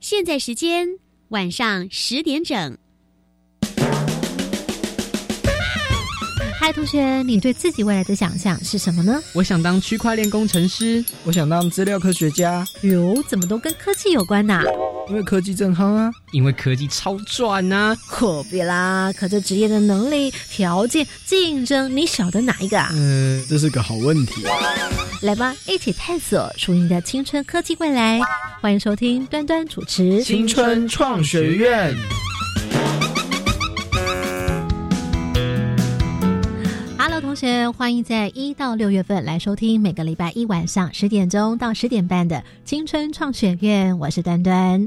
现在时间晚上十点整。嗨，同学，你对自己未来的想象是什么呢？我想当区块链工程师，我想当资料科学家。哟，怎么都跟科技有关呐？因为科技正夯啊！因为科技超赚呐！何必啦？可这职业的能力、条件、竞争，你晓得哪一个啊？嗯，这是个好问题。来吧，一起探索属于你的青春科技未来。欢迎收听端端主持《青春创学院》。同学，欢迎在一到六月份来收听每个礼拜一晚上十点钟到十点半的《青春创学院》，我是端端。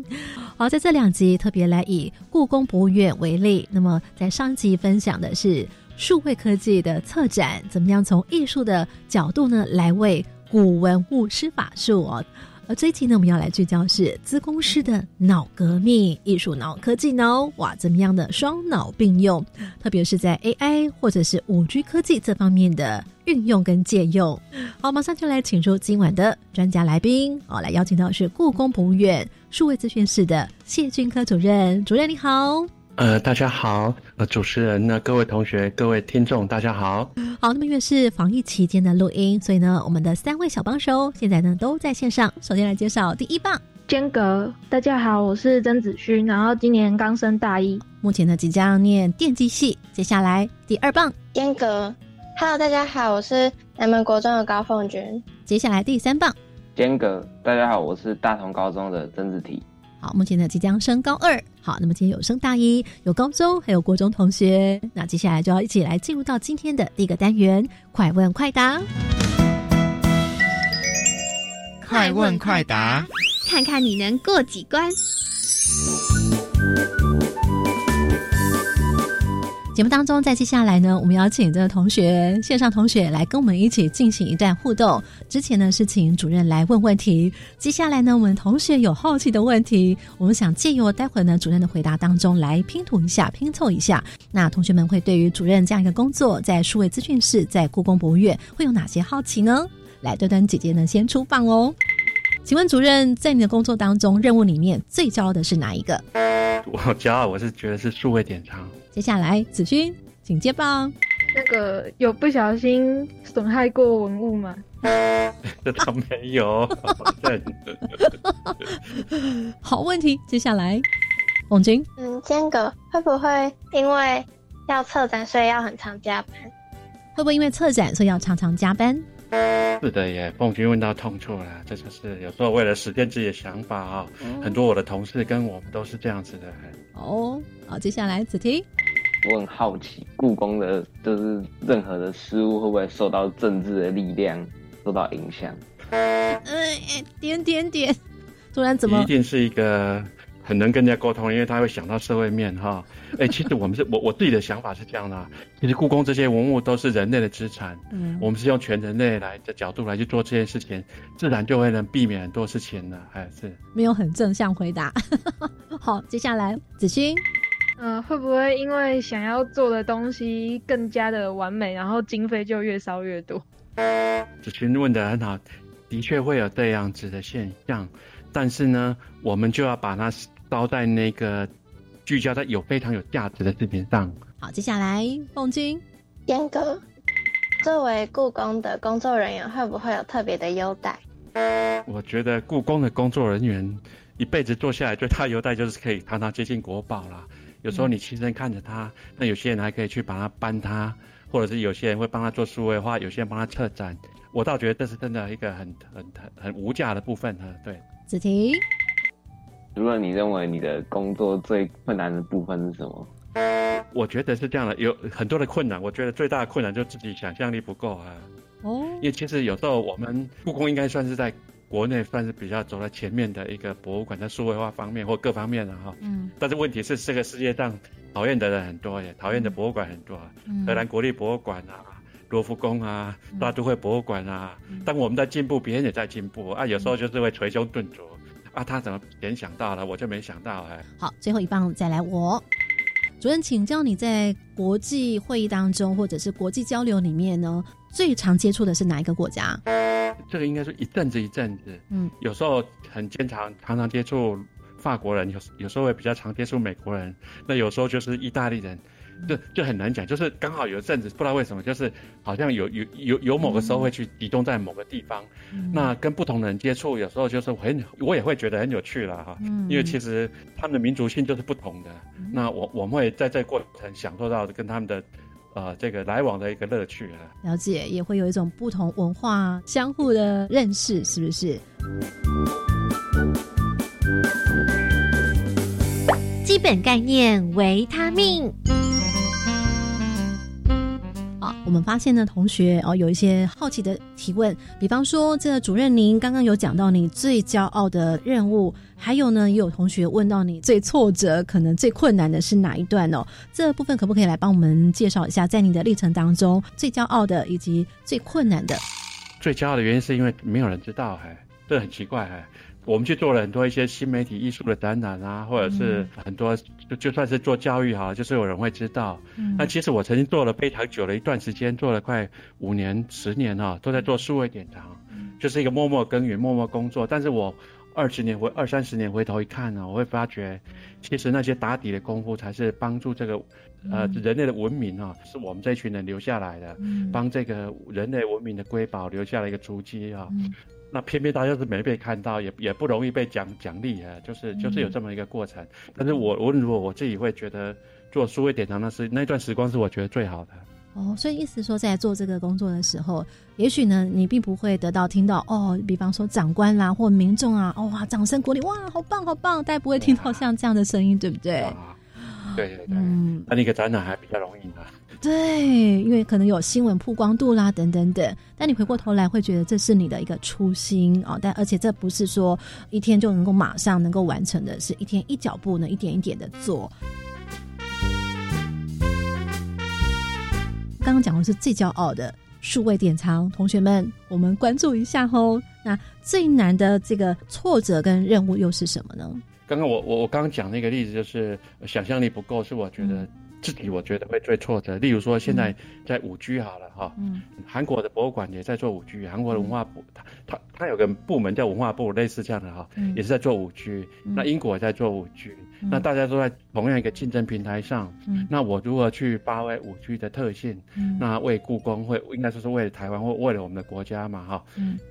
好，在这两集特别来以故宫博物院为例，那么在上集分享的是数位科技的策展，怎么样从艺术的角度呢来为古文物施法术哦。而这一期呢，我们要来聚焦是资工师的脑革命、艺术脑、科技脑，哇，怎么样的双脑并用？特别是在 AI 或者是五 G 科技这方面的运用跟借用。好，马上就来请出今晚的专家来宾，哦，来邀请到是故宫博物院数位资讯室的谢俊科主任。主任你好。呃，大家好，呃，主持人呢，各位同学，各位听众，大家好。好，那么因为是防疫期间的录音，所以呢，我们的三位小帮手现在呢都在线上。首先来介绍第一棒，间隔。大家好，我是曾子勋，然后今年刚升大一，目前呢即将念电机系。接下来第二棒，间隔。Hello，大家好，我是南门国中的高凤君。接下来第三棒，间隔。大家好，我是大同高中的曾子提。好，目前呢即将升高二。好，那么今天有升大一，有高中，还有国中同学。那接下来就要一起来进入到今天的第一个单元——快问快答。快问快答，看看你能过几关。节目当中，在接下来呢，我们邀请这个同学，线上同学来跟我们一起进行一段互动。之前呢是请主任来问问题，接下来呢，我们同学有好奇的问题，我们想借由待会呢主任的回答当中来拼图一下、拼凑一下。那同学们会对于主任这样一个工作，在数位资讯室、在故宫博物院会有哪些好奇呢？来，端端姐姐呢先出棒哦。请问主任，在你的工作当中，任务里面最骄傲的是哪一个？我骄傲，我是觉得是数位典藏。接下来，子勋，请接棒。那个有不小心损害过文物吗？这倒没有。好问题，接下来，王军。嗯，间隔会不会因为要策展，所以要很常加班？会不会因为策展，所以要常常加班？是的耶，凤君问到痛处了。这就是有时候为了实现自己的想法啊，很多我的同事跟我们都是这样子的。哦，好，接下来子婷，我很好奇，故宫的就是任何的失误会不会受到政治的力量受到影响？嗯，点点点，突然怎么？一定是一个很能跟人家沟通，因为他会想到社会面哈。哎，其实我们是我我自己的想法是这样的，其实故宫这些文物都是人类的资产，嗯，我们是用全人类来的角度来去做这件事情，自然就会能避免很多事情了。还是没有很正向回答。好，接下来子勋，嗯，会不会因为想要做的东西更加的完美，然后经费就越烧越多？子勋问的很好，的确会有这样子的现象，但是呢，我们就要把它烧在那个。聚焦在有非常有价值的事情上。好，接下来凤君，严格。作为故宫的工作人员，会不会有特别的优待？我觉得故宫的工作人员一辈子做下来，最大的优待就是可以常常接近国宝啦。有时候你亲身看着他，那有些人还可以去把它搬他，或者是有些人会帮他做数位化，有些人帮他策展。我倒觉得这是真的一个很很很很无价的部分呢。对，子婷。如果你认为你的工作最困难的部分是什么？我觉得是这样的，有很多的困难。我觉得最大的困难就自己想象力不够啊。哦。因为其实有时候我们故宫应该算是在国内算是比较走在前面的一个博物馆，在数位化方面或各方面的哈。嗯。但是问题是，这个世界上讨厌的人很多耶，讨厌的博物馆很多。荷兰国立博物馆啊，罗浮宫啊，大都会博物馆啊。当我们在进步，别人也在进步啊。有时候就是会捶胸顿足。啊，他怎么联想到了，我就没想到哎。好，最后一棒再来我。主任，请教你在国际会议当中或者是国际交流里面呢，最常接触的是哪一个国家？这个应该是一阵子一阵子，嗯，有时候很经常常常接触法国人，有有时候会比较常接触美国人，那有时候就是意大利人。就就很难讲，就是刚好有一阵子不知道为什么，就是好像有有有有某个时候会去集中在某个地方，那跟不同的人接触，有时候就是很我也会觉得很有趣了哈，因为其实他们的民族性就是不同的，那我我们会在这过程享受到跟他们的呃这个来往的一个乐趣啊，了解也会有一种不同文化相互的认识，是不是？基本概念维他命。我们发现呢，同学哦，有一些好奇的提问，比方说，这个主任您刚刚有讲到你最骄傲的任务，还有呢，也有同学问到你最挫折、可能最困难的是哪一段哦？这部分可不可以来帮我们介绍一下，在你的历程当中最骄傲的以及最困难的？最骄傲的原因是因为没有人知道，哎，这很奇怪，哎。我们去做了很多一些新媒体艺术的展览啊，或者是很多就就算是做教育哈，就是有人会知道。那其实我曾经做了非常久的一段时间，做了快五年、十年哈，都在做数位典藏，就是一个默默耕耘、默默工作。但是我二十年回二三十年回头一看呢，我会发觉，其实那些打底的功夫才是帮助这个呃人类的文明啊，是我们这一群人留下来的，帮这个人类文明的瑰宝留下了一个足迹啊。那偏偏大家是没被看到，也也不容易被奖奖励啊，就是就是有这么一个过程。但是我我如果我自己会觉得做书会典藏，那是那段时光是我觉得最好的。哦，所以意思说在做这个工作的时候，也许呢你并不会得到听到哦，比方说长官啦或民众啊，哇掌声鼓励，哇好棒好棒，大家不会听到像这样的声音，对不对？对对对，嗯，那那个展览还比较容易呢。对，因为可能有新闻曝光度啦，等等等。但你回过头来会觉得这是你的一个初心啊，但而且这不是说一天就能够马上能够完成的，是一天一脚步呢，一点一点的做。刚刚讲的是最骄傲的数位典藏，同学们，我们关注一下哦。那最难的这个挫折跟任务又是什么呢？刚刚我我我刚刚讲那个例子，就是想象力不够，是我觉得。自己我觉得会最挫折。例如说，现在在五 G 好了哈，嗯韩国的博物馆也在做五 G，韩国的文化部，它它它有个部门叫文化部，类似这样的哈，也是在做五 G。那英国也在做五 G。那大家都在同样一个竞争平台上，那我如何去发挥五 G 的特性？那为故宫会应该说是为了台湾或为了我们的国家嘛？哈，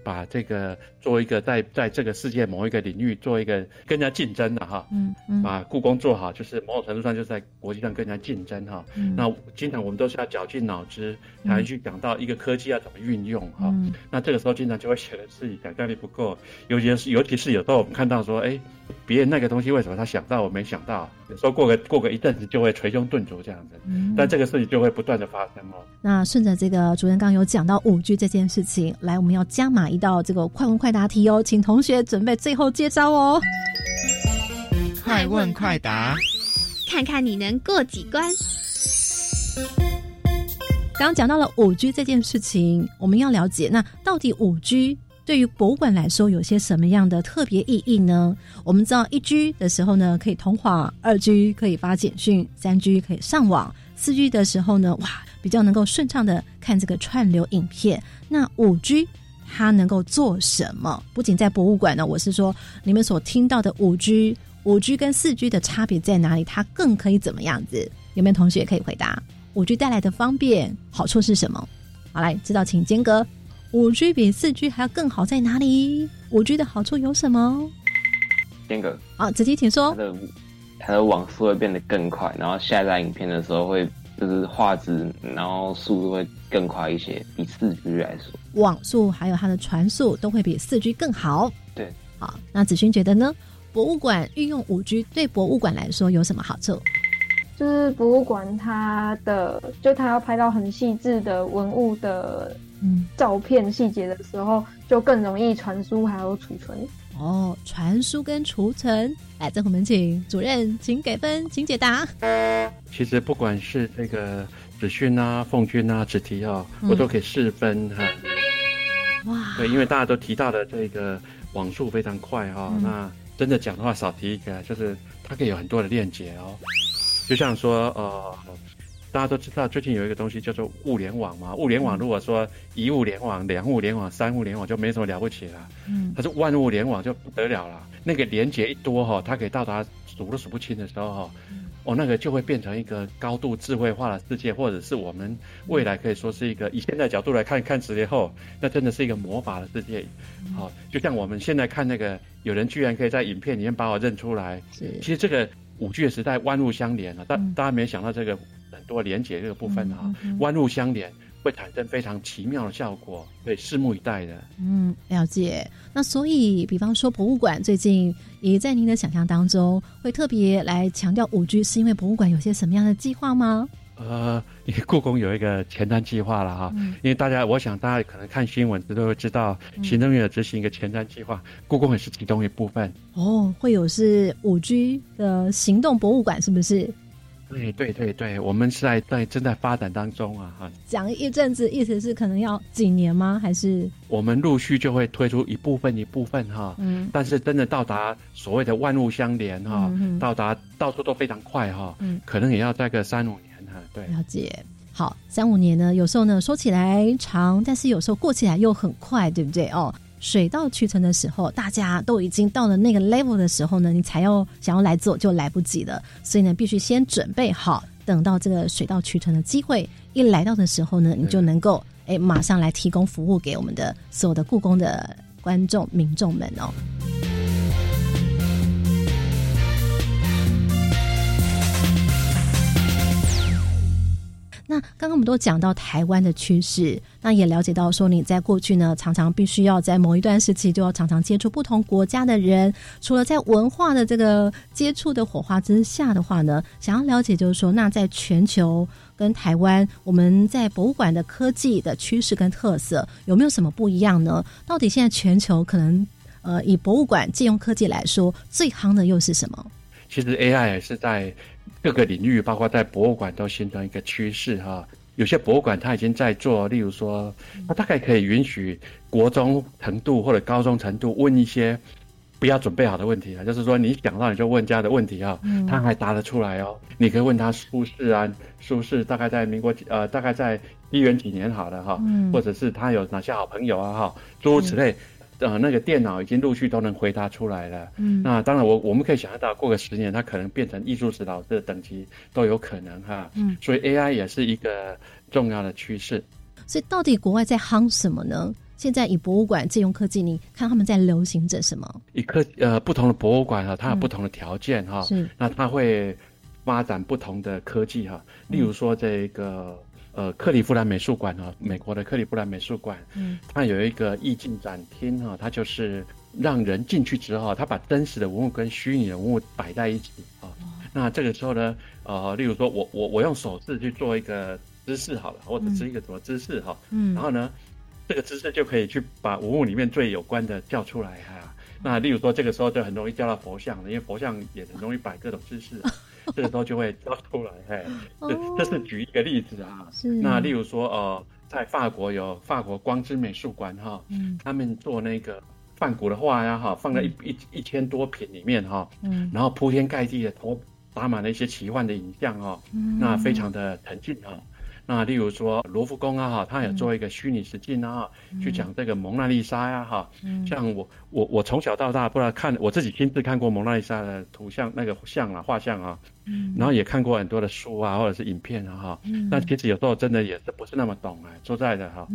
把这个做一个在在这个世界某一个领域做一个更加竞争的哈，嗯把故宫做好，就是某种程度上就是在国际上更加竞争哈。那经常我们都是要绞尽脑汁才去讲到一个科技要怎么运用哈。那这个时候经常就会觉得自己想象力不够，尤其是尤其是有时候我们看到说，哎。别人那个东西为什么他想到我没想到？有时候过个过个一阵子就会捶胸顿足这样子，但这个事情就会不断的发生哦。那顺着这个主任刚有讲到五 G 这件事情，来我们要加码一道这个快问快答题哦，请同学准备最后接招哦。快问快答，看看你能过几关。刚刚讲到了五 G 这件事情，我们要了解那到底五 G。对于博物馆来说，有些什么样的特别意义呢？我们知道一 G 的时候呢，可以通话；二 G 可以发简讯；三 G 可以上网；四 G 的时候呢，哇，比较能够顺畅的看这个串流影片。那五 G 它能够做什么？不仅在博物馆呢，我是说你们所听到的五 G，五 G 跟四 G 的差别在哪里？它更可以怎么样子？有没有同学可以回答？五 G 带来的方便好处是什么？好，来知道请间隔。五 G 比四 G 还要更好在哪里？五 G 的好处有什么？间隔，好，子琪请说。它的它的网速会变得更快，然后下载影片的时候会就是画质，然后速度会更快一些，比四 G 来说。网速还有它的传速都会比四 G 更好。对，好，那子勋觉得呢？博物馆运用五 G 对博物馆来说有什么好处？就是博物馆它的，就它要拍到很细致的文物的。照片细节的时候就更容易传输还有储存哦，传输跟储存，来，这我们请主任，请给分，请解答。其实不管是这个子勋啊、凤君啊、子提啊，我都可以四分哈。哇，对，因为大家都提到的这个网速非常快哈，那真的讲的话少提一个，就是它可以有很多的链接哦，就像说呃。大家都知道，最近有一个东西叫做物联网嘛。物联网如果说一物联网、两物联网、三物联网，就没什么了不起了。嗯，它是万物联网就不得了了。那个连接一多哈，它可以到达数都数不清的时候哈，哦，那个就会变成一个高度智慧化的世界，或者是我们未来可以说是一个以现在角度来看，看十年后，那真的是一个魔法的世界。好，就像我们现在看那个，有人居然可以在影片里面把我认出来。是，其实这个五 G 的时代万物相连了，但大家没想到这个很。多连接这个部分啊，万物相连会产生非常奇妙的效果，对，拭目以待的。嗯，了解。那所以，比方说博物馆最近也在您的想象当中，会特别来强调五 G，是因为博物馆有些什么样的计划吗？呃，因为故宫有一个前瞻计划了哈，因为大家，我想大家可能看新闻都会知道，行政院执行一个前瞻计划，故宫也是其中一部分。哦，会有是五 G 的行动博物馆，是不是？对对对对，我们是在在正在发展当中啊哈。讲一阵子，意思是可能要几年吗？还是我们陆续就会推出一部分一部分哈。嗯。但是真的到达所谓的万物相连哈，到达到处都非常快哈。嗯。可能也要再个三五年哈。对。了解。好，三五年呢，有时候呢说起来长，但是有时候过起来又很快，对不对哦？水到渠成的时候，大家都已经到了那个 level 的时候呢，你才要想要来做就来不及了。所以呢，必须先准备好，等到这个水到渠成的机会一来到的时候呢，你就能够哎马上来提供服务给我们的所有的故宫的观众民众们哦。那刚刚我们都讲到台湾的趋势，那也了解到说你在过去呢，常常必须要在某一段时期就要常常接触不同国家的人。除了在文化的这个接触的火花之下的话呢，想要了解就是说，那在全球跟台湾，我们在博物馆的科技的趋势跟特色有没有什么不一样呢？到底现在全球可能呃以博物馆借用科技来说，最夯的又是什么？其实 AI 是在。各个领域，包括在博物馆，都形成一个趋势哈。有些博物馆它已经在做，例如说，它大概可以允许国中程度或者高中程度问一些不要准备好的问题啊，就是说你想到你就问家的问题啊，他还答得出来哦。你可以问他苏轼啊，苏轼大概在民国呃，大概在一元几年好了哈，或者是他有哪些好朋友啊哈，诸如此类。呃，那个电脑已经陆续都能回答出来了。嗯，那当然，我我们可以想象到，过个十年，它可能变成艺术指导的等级都有可能哈。嗯，所以 AI 也是一个重要的趋势。所以，到底国外在夯什么呢？现在以博物馆借用科技，你看他们在流行着什么？以科呃不同的博物馆哈，它有不同的条件哈。是，那它会发展不同的科技哈。例如说这个。呃，克利夫兰美术馆啊，美国的克利夫兰美术馆，嗯，它有一个意境展厅哈，它就是让人进去之后，它把真实的文物跟虚拟的文物摆在一起啊。那这个时候呢，呃，例如说我我我用手势去做一个姿势好了，或者是一个什么姿势哈，嗯，然后呢，这个姿势就可以去把文物里面最有关的叫出来哈。那例如说这个时候就很容易叫到佛像了，因为佛像也很容易摆各种姿势。这个时候就会交出来，嘿，这这是举一个例子啊。是。那例如说，呃，在法国有法国光之美术馆哈，嗯，他们做那个梵谷的画呀哈，放在一一一千多品里面哈，嗯，然后铺天盖地的投打满了一些奇幻的影像哈，嗯，那非常的沉浸啊。那例如说罗浮宫啊哈，他也做一个虚拟实境啊，去讲这个蒙娜丽莎呀哈。像我我我从小到大不知道看我自己亲自看过蒙娜丽莎的图像那个像啊画像啊，嗯然后也看过很多的书啊或者是影片啊哈。那其实有时候真的也是不是那么懂啊，说在的哈。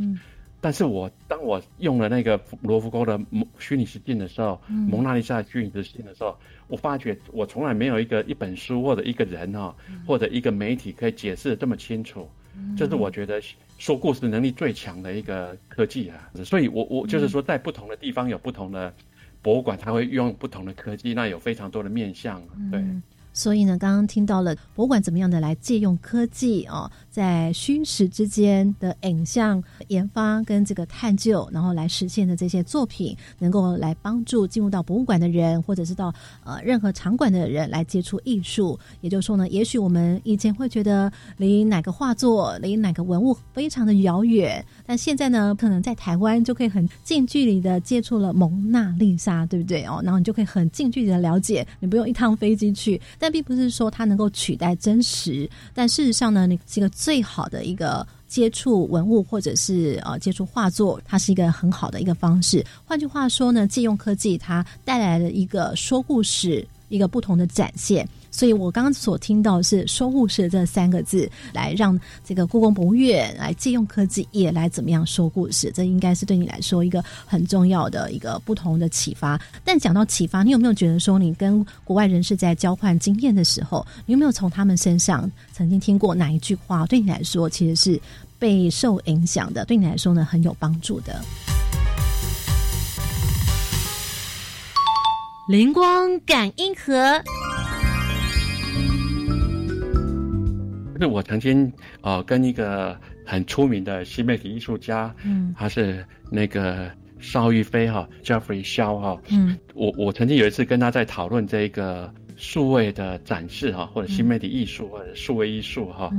但是我当我用了那个罗浮宫的虚拟实境的时候，蒙娜丽莎的虚拟实境的时候，我发觉我从来没有一个一本书或者一个人哈，或者一个媒体可以解释的这么清楚。这是我觉得说故事能力最强的一个科技啊，所以我我就是说，在不同的地方有不同的博物馆，它会用不同的科技，那有非常多的面向，对。所以呢，刚刚听到了博物馆怎么样的来借用科技哦，在虚实之间的影像研发跟这个探究，然后来实现的这些作品，能够来帮助进入到博物馆的人，或者是到呃任何场馆的人来接触艺术。也就是说呢，也许我们以前会觉得离哪个画作、离哪个文物非常的遥远，但现在呢，可能在台湾就可以很近距离的接触了蒙娜丽莎，对不对哦？然后你就可以很近距离的了解，你不用一趟飞机去，但并不是说它能够取代真实，但事实上呢，你是一个最好的一个接触文物或者是呃接触画作，它是一个很好的一个方式。换句话说呢，借用科技它带来了一个说故事一个不同的展现。所以我刚刚所听到是“说故事”这三个字，来让这个故宫博物院来借用科技也来怎么样说故事，这应该是对你来说一个很重要的一个不同的启发。但讲到启发，你有没有觉得说你跟国外人士在交换经验的时候，你有没有从他们身上曾经听过哪一句话，对你来说其实是备受影响的，对你来说呢很有帮助的？灵光感应盒。是我曾经呃跟一个很出名的新媒体艺术家，嗯，他是那个邵玉飞哈，Jeffrey 肖哈，嗯，我我曾经有一次跟他在讨论这个数位的展示哈，或者新媒体艺术或者数位艺术哈，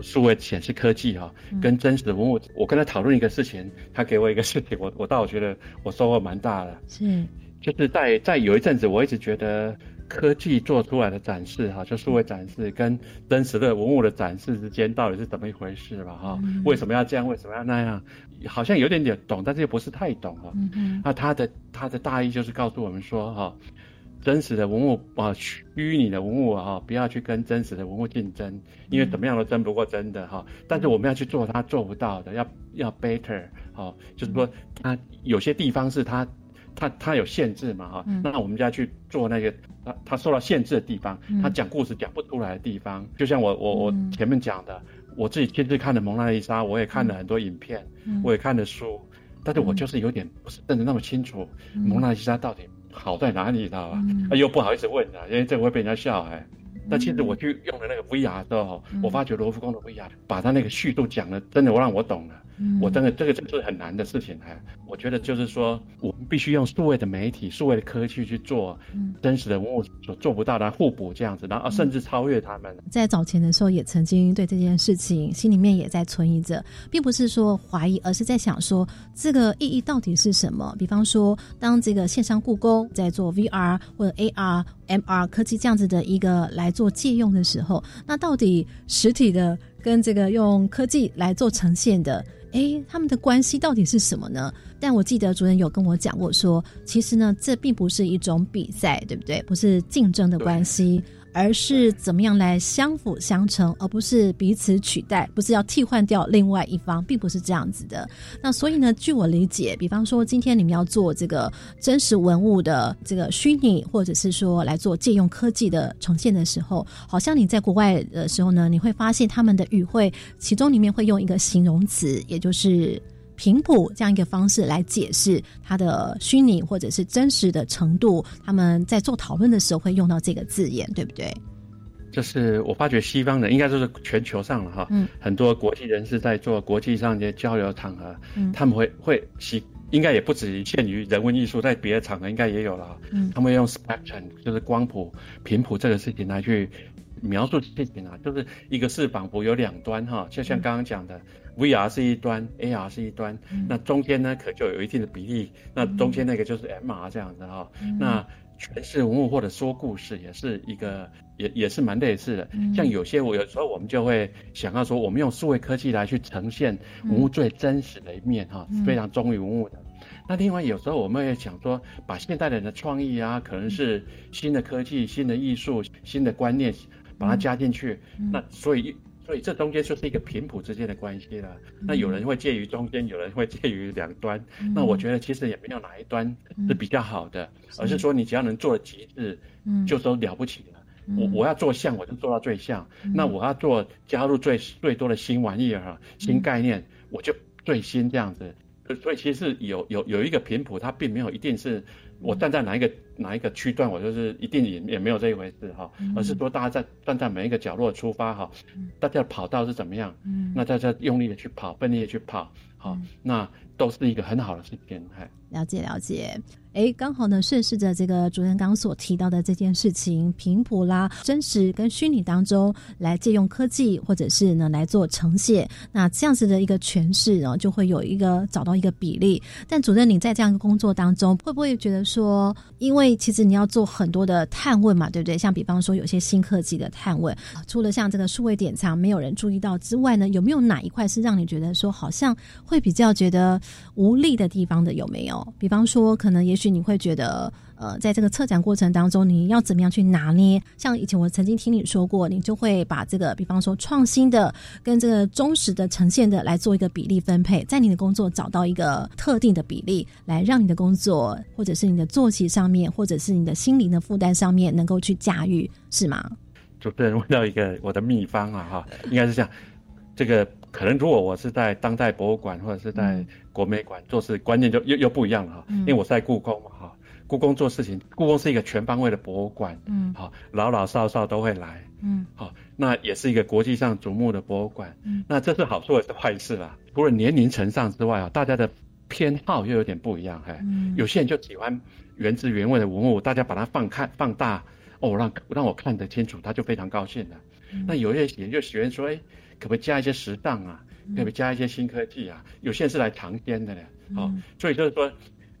数位显示科技哈，跟真实的文物，我跟他讨论一个事情，他给我一个事情，我我倒觉得我收获蛮大的，是，就是在在有一阵子，我一直觉得。科技做出来的展示，哈，就数位展示跟真实的文物的展示之间到底是怎么一回事吧？哈，为什么要这样？为什么要那样？好像有点点懂，但是又不是太懂哈。那他的他的大意就是告诉我们说，哈，真实的文物啊，虚拟的文物啊，不要去跟真实的文物竞争，因为怎么样都争不过真的哈。但是我们要去做他做不到的，要要 better，好，就是说他有些地方是他。他他有限制嘛哈，那我们就要去做那个他他受到限制的地方，他讲故事讲不出来的地方，就像我我我前面讲的，我自己亲自看的蒙娜丽莎，我也看了很多影片，我也看了书，但是我就是有点不是认得那么清楚蒙娜丽莎到底好在哪里，你知道吧？又不好意思问啊，因为这个会被人家笑哎。但其实我去用的那个 VR 的候，我发觉罗浮宫的 VR 把他那个叙述讲的真的我让我懂了。我真的这个真是很难的事情哎，我觉得就是说，我们必须用数位的媒体、数位的科技去做真实的文物所做不到的互补这样子，然后甚至超越他们。在早前的时候，也曾经对这件事情心里面也在存疑着，并不是说怀疑，而是在想说这个意义到底是什么。比方说，当这个线上故宫在做 VR 或者 AR、MR 科技这样子的一个来做借用的时候，那到底实体的跟这个用科技来做呈现的？哎，他们的关系到底是什么呢？但我记得主任有跟我讲过，说其实呢，这并不是一种比赛，对不对？不是竞争的关系。而是怎么样来相辅相成，而不是彼此取代，不是要替换掉另外一方，并不是这样子的。那所以呢，据我理解，比方说今天你们要做这个真实文物的这个虚拟，或者是说来做借用科技的呈现的时候，好像你在国外的时候呢，你会发现他们的语汇其中里面会用一个形容词，也就是。频谱这样一个方式来解释它的虚拟或者是真实的程度，他们在做讨论的时候会用到这个字眼，对不对？就是我发觉西方人应该都是全球上了哈，嗯，很多国际人士在做国际上一些交流场合，嗯，他们会会习，应该也不止限于人文艺术，在别的场合应该也有了，嗯，他们会用 spectrum 就是光谱频谱这个事情来去描述事情啊，就是一个是仿佛有两端哈，就像刚刚讲的。VR 是一端，AR 是一端，那中间呢可就有一定的比例，那中间那个就是 MR 这样子哈。那诠释文物或者说故事也是一个，也也是蛮类似的。像有些我有时候我们就会想要说，我们用数位科技来去呈现文物最真实的一面哈，非常忠于文物的。那另外有时候我们也想说，把现代人的创意啊，可能是新的科技、新的艺术、新的观念，把它加进去，那所以。所以这中间就是一个频谱之间的关系了。那有人会介于中间，有人会介于两端。那我觉得其实也没有哪一端是比较好的，而是说你只要能做极致，就都了不起了。我我要做像，我就做到最像。那我要做加入最最多的新玩意儿、新概念，我就最新这样子。所以其实有有有一个频谱，它并没有一定是我站在哪一个哪一个区段，我就是一定也也没有这一回事哈，而是说大家在站在每一个角落出发哈，大家跑道是怎么样，那大家用力的去跑，奋力的去跑，好，那都是一个很好的事情，哎，了解了解。哎，刚好呢，顺势着这个主任刚所提到的这件事情，频谱啦、真实跟虚拟当中来借用科技，或者是呢来做呈现，那这样子的一个诠释呢，就会有一个找到一个比例。但主任，你在这样一个工作当中，会不会觉得说，因为其实你要做很多的探问嘛，对不对？像比方说有些新科技的探问，除了像这个数位典藏没有人注意到之外呢，有没有哪一块是让你觉得说好像会比较觉得无力的地方的？有没有？比方说，可能也许。是你会觉得，呃，在这个策展过程当中，你要怎么样去拿捏？像以前我曾经听你说过，你就会把这个，比方说创新的跟这个忠实的呈现的来做一个比例分配，在你的工作找到一个特定的比例，来让你的工作或者是你的作息上面，或者是你的心灵的负担上面，能够去驾驭，是吗？主持人问到一个我的秘方啊，哈，应该是这样，这个。可能如果我是在当代博物馆或者是在国美馆做事，观念就又又不一样了哈。因为我是在故宫嘛哈，故宫做事情，故宫是一个全方位的博物馆，嗯，好，老老少少都会来，嗯，好，那也是一个国际上瞩目的博物馆，嗯，那这是好处也是坏事啦。除了年龄层上之外啊，大家的偏好又有点不一样，嘿，有些人就喜欢原汁原味的文物，大家把它放看放大，哦，让让我看得清楚，他就非常高兴了。那有些人就喜欢说，哎。可不可以加一些时尚啊？可不可以加一些新科技啊？有些人是来尝鲜的呢，哦，所以就是说，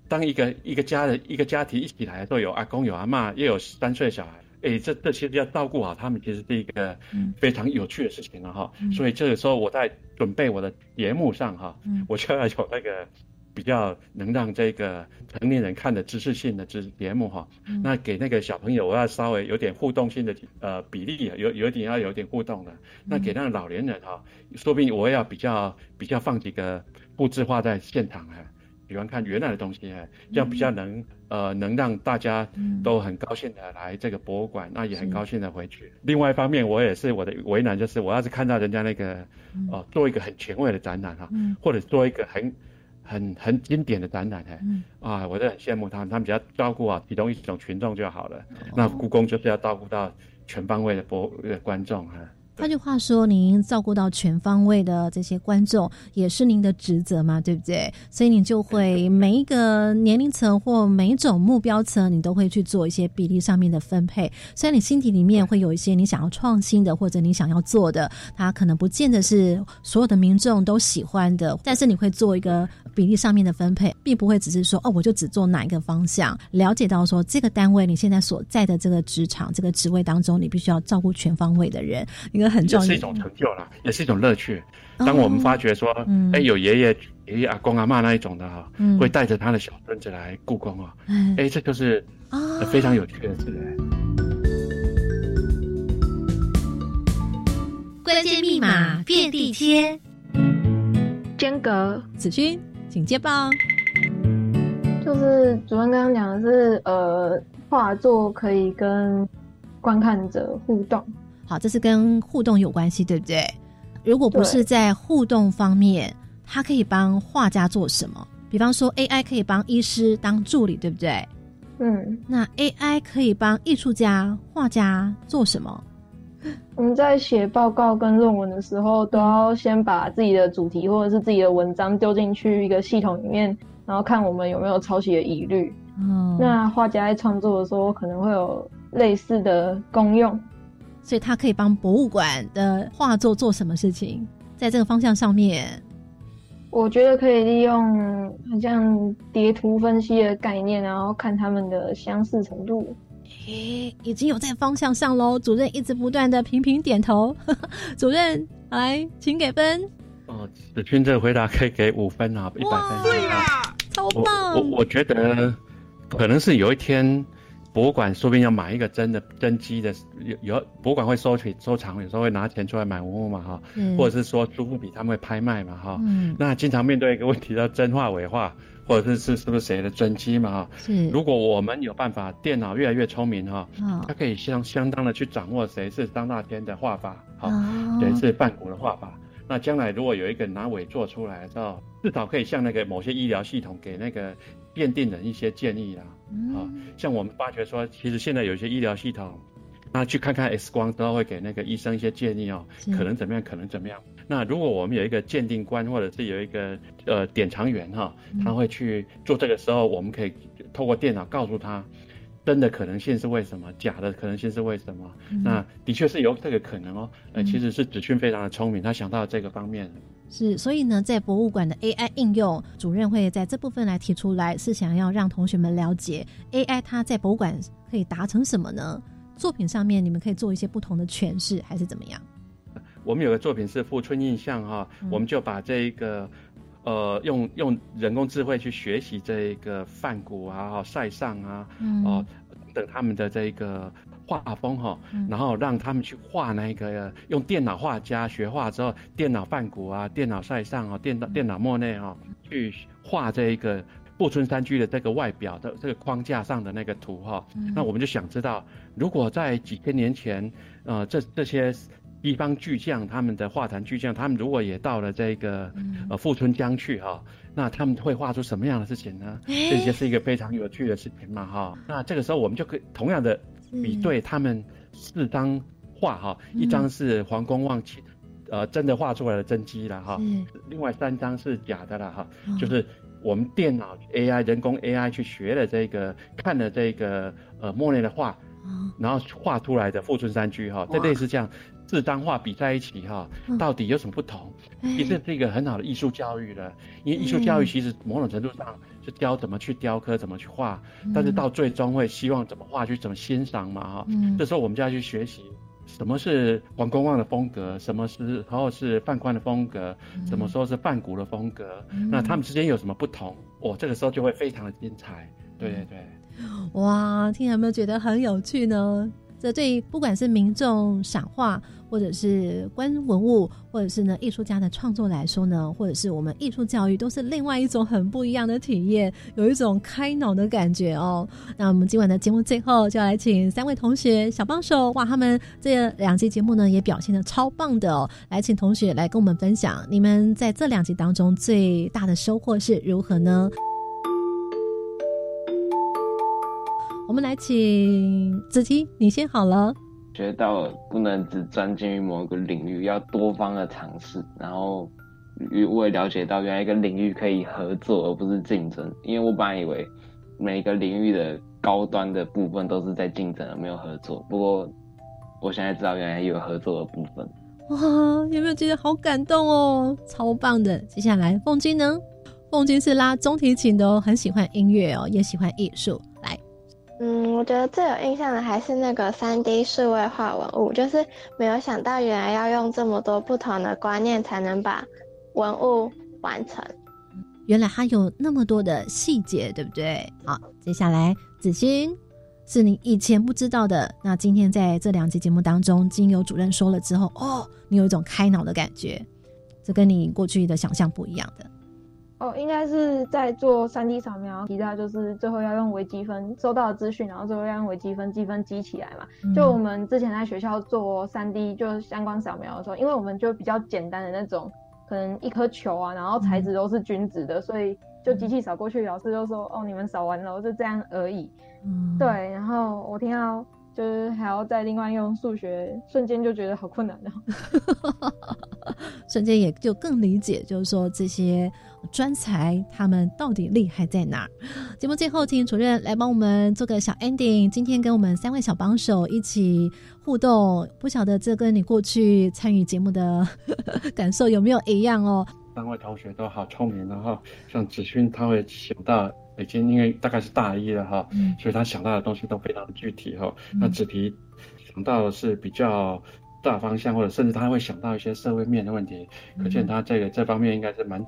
当一个一个家的一个家庭一起来，都有阿公有阿妈，也有三岁小孩，哎，这这其实要照顾好他们，其实是一个非常有趣的事情了哈。所以这个时候我在准备我的节目上哈，我就要有那个。比较能让这个成年人看的知识性的节节目哈，那给那个小朋友我要稍微有点互动性的呃比例有有点要有点互动的，那给那个老年人哈，说不定我要比较比较放几个布置画在现场啊，喜欢看原来的东西啊，这样比较能呃能让大家都很高兴的来这个博物馆，那也很高兴的回去。另外一方面，我也是我的为难就是我要是看到人家那个哦做一个很前卫的展览哈，或者做一个很。很很经典的展览哎，啊，我都很羡慕他们，他们只要照顾好其中一种群众就好了。那故宫就是要照顾到全方位的博观众哈。换句话说，您照顾到全方位的这些观众，也是您的职责嘛，对不对？所以你就会每一个年龄层或每一种目标层，你都会去做一些比例上面的分配。虽然你心底里面会有一些你想要创新的，或者你想要做的，它可能不见得是所有的民众都喜欢的，但是你会做一个比例上面的分配，并不会只是说哦，我就只做哪一个方向。了解到说这个单位你现在所在的这个职场、这个职位当中，你必须要照顾全方位的人。很也是一种成就了，也是一种乐趣。当我们发觉说，哎，有爷爷、爷爷、阿公、阿妈那一种的哈，会带着他的小孙子来故宫啊，哎，这就是非常有趣的事。关键密码遍地贴，间隔子勋，请接棒。就是主任刚刚讲的是，呃，画作可以跟观看者互动。好，这是跟互动有关系，对不对？如果不是在互动方面，它可以帮画家做什么？比方说，AI 可以帮医师当助理，对不对？嗯，那 AI 可以帮艺术家、画家做什么？我们在写报告跟论文的时候，都要先把自己的主题或者是自己的文章丢进去一个系统里面，然后看我们有没有抄袭的疑虑。嗯，那画家在创作的时候，可能会有类似的功用。所以它可以帮博物馆的画作做什么事情？在这个方向上面，我觉得可以利用好像叠图分析的概念，然后看他们的相似程度。诶，已经有在方向上喽！主任一直不断的频频点头。主任，来，请给分。哦，子君这个回答可以给五分啊，一百分。对呀，超棒！我我觉得可能是有一天。博物馆说不定要买一个真的真机的，有有博物馆会收取收藏，有时候会拿钱出来买文物嘛哈，或者是说苏富比他们会拍卖嘛哈，嗯。那经常面对一个问题叫真画伪画，或者是是是不是谁的真机嘛哈，如果我们有办法，电脑越来越聪明哈，它可以相相当的去掌握谁是张大天的画法，好，谁是半谷的画法。那将来如果有一个拿伪做出来之后，至少可以向那个某些医疗系统给那个鉴定人一些建议啦。啊，像我们发觉说，其实现在有些医疗系统，那去看看 X 光之后会给那个医生一些建议哦，可能怎么样，可能怎么样。那如果我们有一个鉴定官，或者是有一个呃典藏员哈，他会去做这个时候，我们可以透过电脑告诉他。真的可能性是为什么？假的可能性是为什么？那的确是有这个可能哦。呃，其实是子勋非常的聪明，他想到这个方面。是，所以呢，在博物馆的 AI 应用，主任会在这部分来提出来，是想要让同学们了解 AI 它在博物馆可以达成什么呢？作品上面你们可以做一些不同的诠释，还是怎么样？我们有个作品是《富春印象》哈，我们就把这一个。呃，用用人工智慧去学习这一个梵谷啊、塞尚啊，哦等他们的这一个画风哈，然后让他们去画那个用电脑画家学画之后，电脑梵谷啊、电脑塞尚啊、电脑电脑莫内哈，去画这一个富春山居的这个外表的这个框架上的那个图哈，那我们就想知道，如果在几千年前，呃，这这些。地方巨匠，他们的画坛巨匠，他们如果也到了这个呃富春江去哈，那他们会画出什么样的事情呢？这些是一个非常有趣的事情嘛哈。那这个时候我们就可以同样的比对他们四张画哈，一张是黄公望起呃真的画出来的真迹了哈，另外三张是假的了哈，就是我们电脑 AI 人工 AI 去学了这个看了这个呃莫内的画，然后画出来的富春山居哈，这类似这样。四张画比在一起哈，到底有什么不同？其实是一个很好的艺术教育了。因为艺术教育其实某种程度上是雕怎么去雕刻，怎么去画，但是到最终会希望怎么画去怎么欣赏嘛哈。嗯这时候我们就要去学习什么是王公望的风格，什么是然后是范宽的风格，什么时候是范古的风格，那他们之间有什么不同？哦，这个时候就会非常的精彩。对对对，哇，听有没有觉得很有趣呢？这对不管是民众赏画，或者是观文物，或者是呢艺术家的创作来说呢，或者是我们艺术教育，都是另外一种很不一样的体验，有一种开脑的感觉哦。那我们今晚的节目最后就要来请三位同学小帮手，哇，他们这两集节目呢也表现的超棒的哦。来，请同学来跟我们分享，你们在这两集当中最大的收获是如何呢？我们来请子琪，你先好了。学到不能只专精于某一个领域，要多方的尝试。然后，我也了解到，原来一个领域可以合作，而不是竞争。因为我本来以为每个领域的高端的部分都是在竞争，而没有合作。不过，我现在知道原来有合作的部分。哇，有没有觉得好感动哦？超棒的！接下来，凤金呢？凤金是拉中提琴的哦，很喜欢音乐哦，也喜欢艺术。嗯，我觉得最有印象的还是那个三 D 数位化文物，就是没有想到原来要用这么多不同的观念才能把文物完成。原来它有那么多的细节，对不对？好，接下来子欣是你以前不知道的，那今天在这两集节目当中，经由主任说了之后，哦，你有一种开脑的感觉，这跟你过去的想象不一样的。哦，应该是在做三 D 扫描，提到就是最后要用微积分收到的资讯，然后最后要用微积分积分积起来嘛。就我们之前在学校做三 D 就相关扫描的时候，因为我们就比较简单的那种，可能一颗球啊，然后材质都是均值的，所以就机器扫过去，老师就说哦，你们扫完了，就这样而已。对，然后我听到。就是还要再另外用数学，瞬间就觉得好困难的，瞬间也就更理解，就是说这些专才他们到底厉害在哪儿。节目最后，请主任来帮我们做个小 ending。今天跟我们三位小帮手一起互动，不晓得这跟你过去参与节目的 感受有没有一样哦？三位同学都好聪明的哈，像子勋他会想到。已经因为大概是大一了哈，所以他想到的东西都非常具体哈。那子皮想到的是比较大方向，或者甚至他会想到一些社会面的问题，可见他这个这方面应该是蛮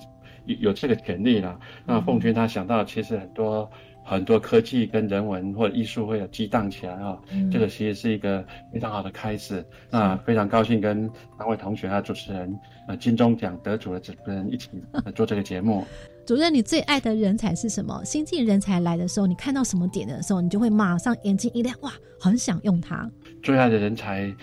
有有这个潜力了。那凤君他想到其实很多很多科技跟人文或者艺术会有激荡起来哈，这个其实是一个非常好的开始。那非常高兴跟三位同学还有主持人呃金钟奖得主的主持人一起做这个节目。主任，你最爱的人才是什么？新进人才来的时候，你看到什么点的时候，你就会马上眼睛一亮，哇，很想用它。最爱的人才，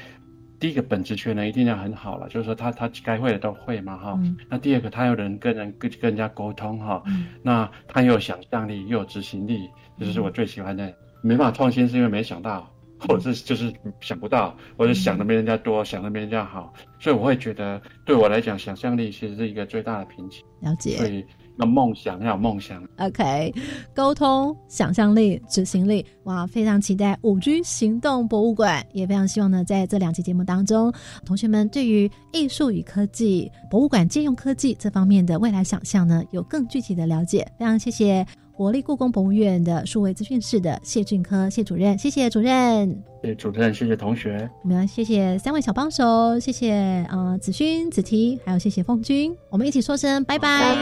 第一个本职学能一定要很好了，就是说他他该会的都会嘛哈。那第二个他有人跟人跟跟人家沟通哈。那他又有想象力又有执行力，这就是我最喜欢的。没办法创新是因为没想到，或者是就是想不到，或者想的没人家多，想的没人家好，所以我会觉得对我来讲，想象力其实是一个最大的瓶颈。了解。所以。要梦想，要有梦想。OK，沟通、想象力、执行力，哇，非常期待五 G 行动博物馆，也非常希望呢，在这两期节目当中，同学们对于艺术与科技、博物馆借用科技这方面的未来想象呢，有更具体的了解。非常谢谢国立故宫博物院的数位资讯室的谢俊科谢主任，谢谢主任。谢谢主持人，谢谢同学。我们要谢谢三位小帮手，谢谢呃子勋、子提，还有谢谢凤君。我们一起说声拜拜。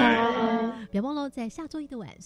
别忘了在下周一的晚上。